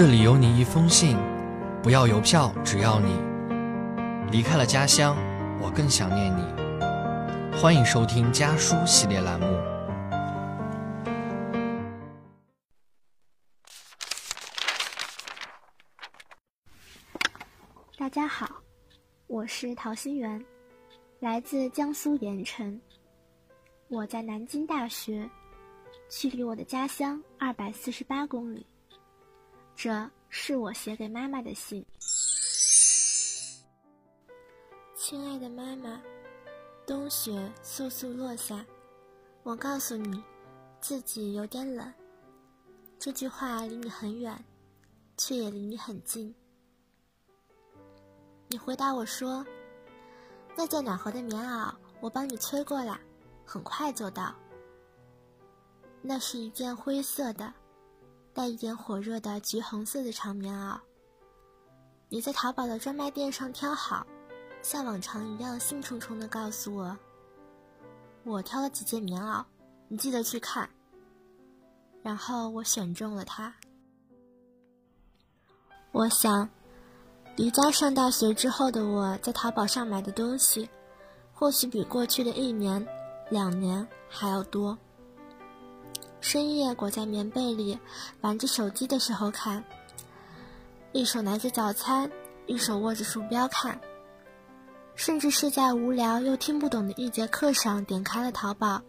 这里有你一封信，不要邮票，只要你离开了家乡，我更想念你。欢迎收听家书系列栏目。大家好，我是陶心媛，来自江苏盐城。我在南京大学，距离我的家乡二百四十八公里。这是我写给妈妈的信。亲爱的妈妈，冬雪簌簌落下，我告诉你，自己有点冷。这句话离你很远，却也离你很近。你回答我说：“那件暖和的棉袄，我帮你催过了，很快就到。”那是一件灰色的。带一点火热的橘红色的长棉袄。你在淘宝的专卖店上挑好，像往常一样兴冲冲地告诉我：“我挑了几件棉袄，你记得去看。”然后我选中了它。我想，离家上大学之后的我在淘宝上买的东西，或许比过去的一年、两年还要多。深夜裹在棉被里玩着手机的时候看，一手拿着早餐，一手握着鼠标看，甚至是在无聊又听不懂的一节课上点开了淘宝。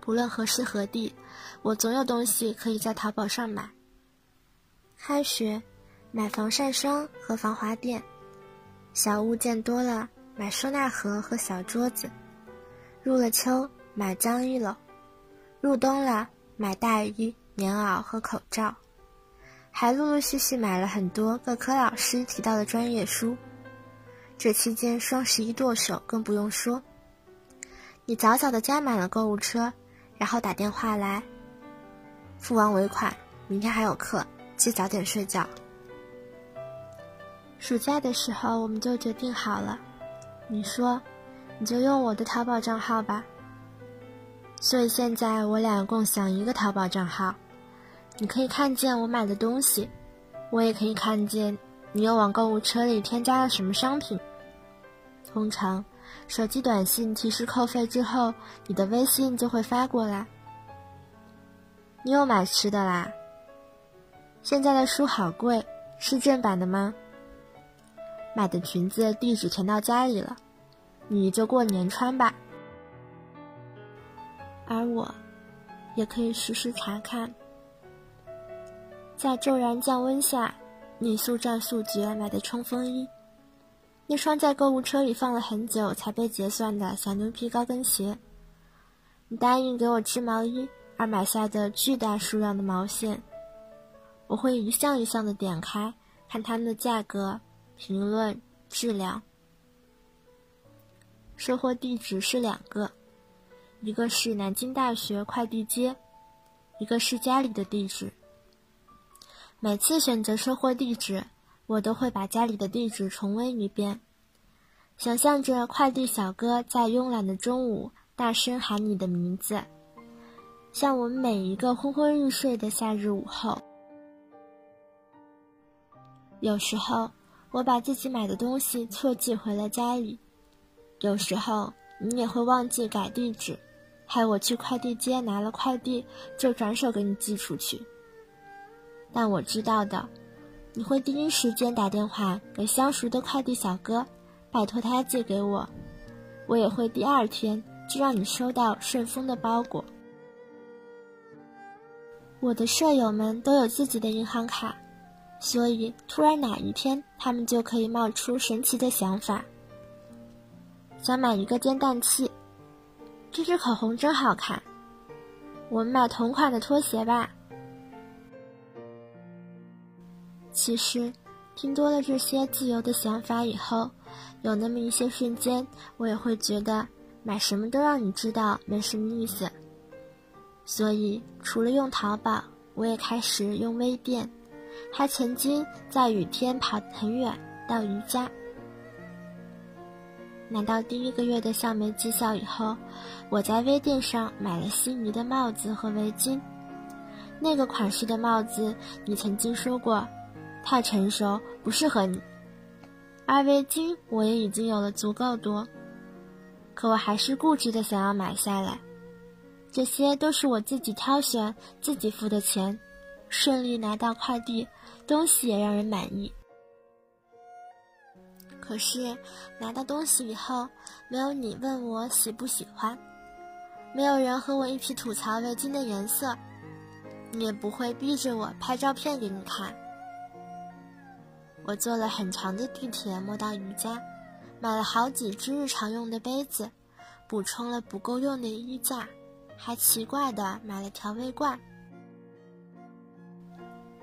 不论何时何地，我总有东西可以在淘宝上买。开学，买防晒霜和防滑垫；小物件多了，买收纳盒和小桌子；入了秋，买脏衣篓。入冬了，买大衣、棉袄和口罩，还陆陆续续买了很多各科老师提到的专业书。这期间双十一剁手，更不用说。你早早的加满了购物车，然后打电话来，付完尾款，明天还有课，记早点睡觉。暑假的时候，我们就决定好了，你说，你就用我的淘宝账号吧。所以现在我俩共享一个淘宝账号，你可以看见我买的东西，我也可以看见你又往购物车里添加了什么商品。通常，手机短信提示扣费之后，你的微信就会发过来。你又买吃的啦？现在的书好贵，是正版的吗？买的裙子地址填到家里了，你就过年穿吧。而我，也可以实时查看。在骤然降温下，你速战速决买的冲锋衣，那双在购物车里放了很久才被结算的小牛皮高跟鞋，你答应给我织毛衣而买下的巨大数量的毛线，我会一项一项的点开，看它们的价格、评论、质量。收货地址是两个。一个是南京大学快递街，一个是家里的地址。每次选择收货地址，我都会把家里的地址重温一遍，想象着快递小哥在慵懒的中午大声喊你的名字，像我们每一个昏昏欲睡的夏日午后。有时候，我把自己买的东西错寄回了家里；有时候，你也会忘记改地址。害我去快递街拿了快递，就转手给你寄出去。但我知道的，你会第一时间打电话给相熟的快递小哥，拜托他寄给我。我也会第二天就让你收到顺丰的包裹。我的舍友们都有自己的银行卡，所以突然哪一天他们就可以冒出神奇的想法，想买一个煎蛋器。这支口红真好看，我们买同款的拖鞋吧。其实，听多了这些自由的想法以后，有那么一些瞬间，我也会觉得买什么都让你知道没什么意思。所以，除了用淘宝，我也开始用微店，还曾经在雨天跑很远到瑜伽。拿到第一个月的校媒绩效以后，我在微店上买了心仪的帽子和围巾，那个款式的帽子，你曾经说过太成熟，不适合你。而围巾我也已经有了足够多，可我还是固执的想要买下来。这些都是我自己挑选、自己付的钱，顺利拿到快递，东西也让人满意。可是拿到东西以后，没有你问我喜不喜欢，没有人和我一起吐槽围巾的颜色，你也不会逼着我拍照片给你看。我坐了很长的地铁，摸到瑜伽，买了好几只日常用的杯子，补充了不够用的衣架，还奇怪的买了调味罐。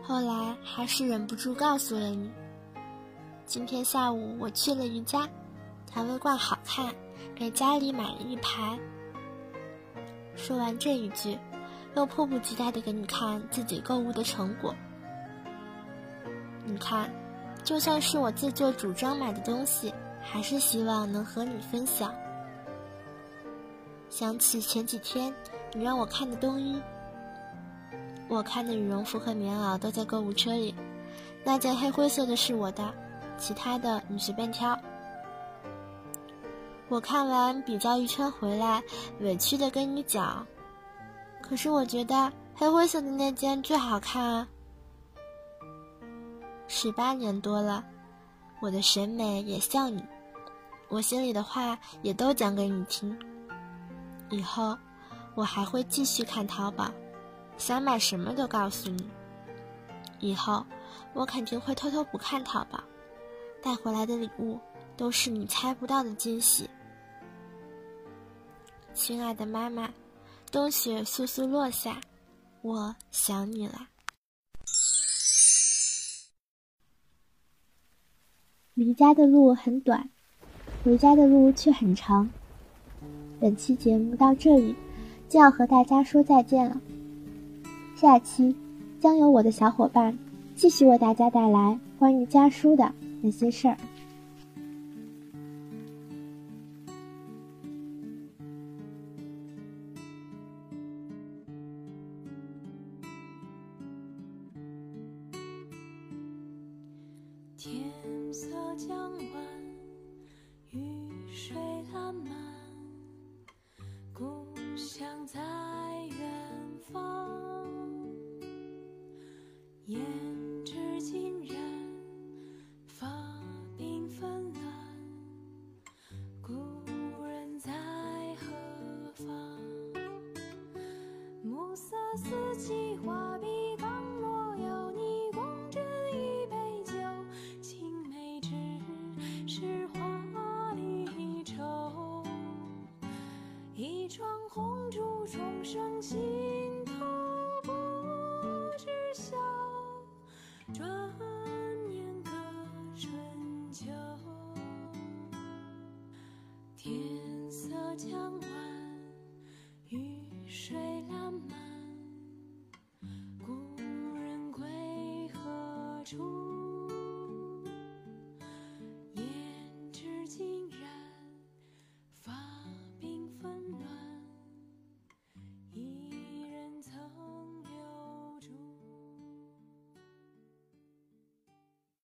后来还是忍不住告诉了你。今天下午我去了瑜伽，调味罐好看，给家里买了一排。说完这一句，又迫不及待的给你看自己购物的成果。你看，就算是我自作主张买的东西，还是希望能和你分享。想起前几天你让我看的冬衣，我看的羽绒服和棉袄都在购物车里，那件黑灰色的是我的。其他的你随便挑。我看完比较一圈回来，委屈的跟你讲，可是我觉得黑灰色的那件最好看啊。十八年多了，我的审美也像你，我心里的话也都讲给你听。以后我还会继续看淘宝，想买什么都告诉你。以后我肯定会偷偷不看淘宝。带回来的礼物都是你猜不到的惊喜，亲爱的妈妈，冬雪簌簌落下，我想你了。离家的路很短，回家的路却很长。本期节目到这里，就要和大家说再见了。下期将由我的小伙伴继续为大家带来关于家书的。那些事儿。天色将晚，暮色四起，画笔刚落，邀你共斟一杯酒。青梅只是花离愁，一窗红烛，重生心头。不知晓，转眼隔春秋。天色将。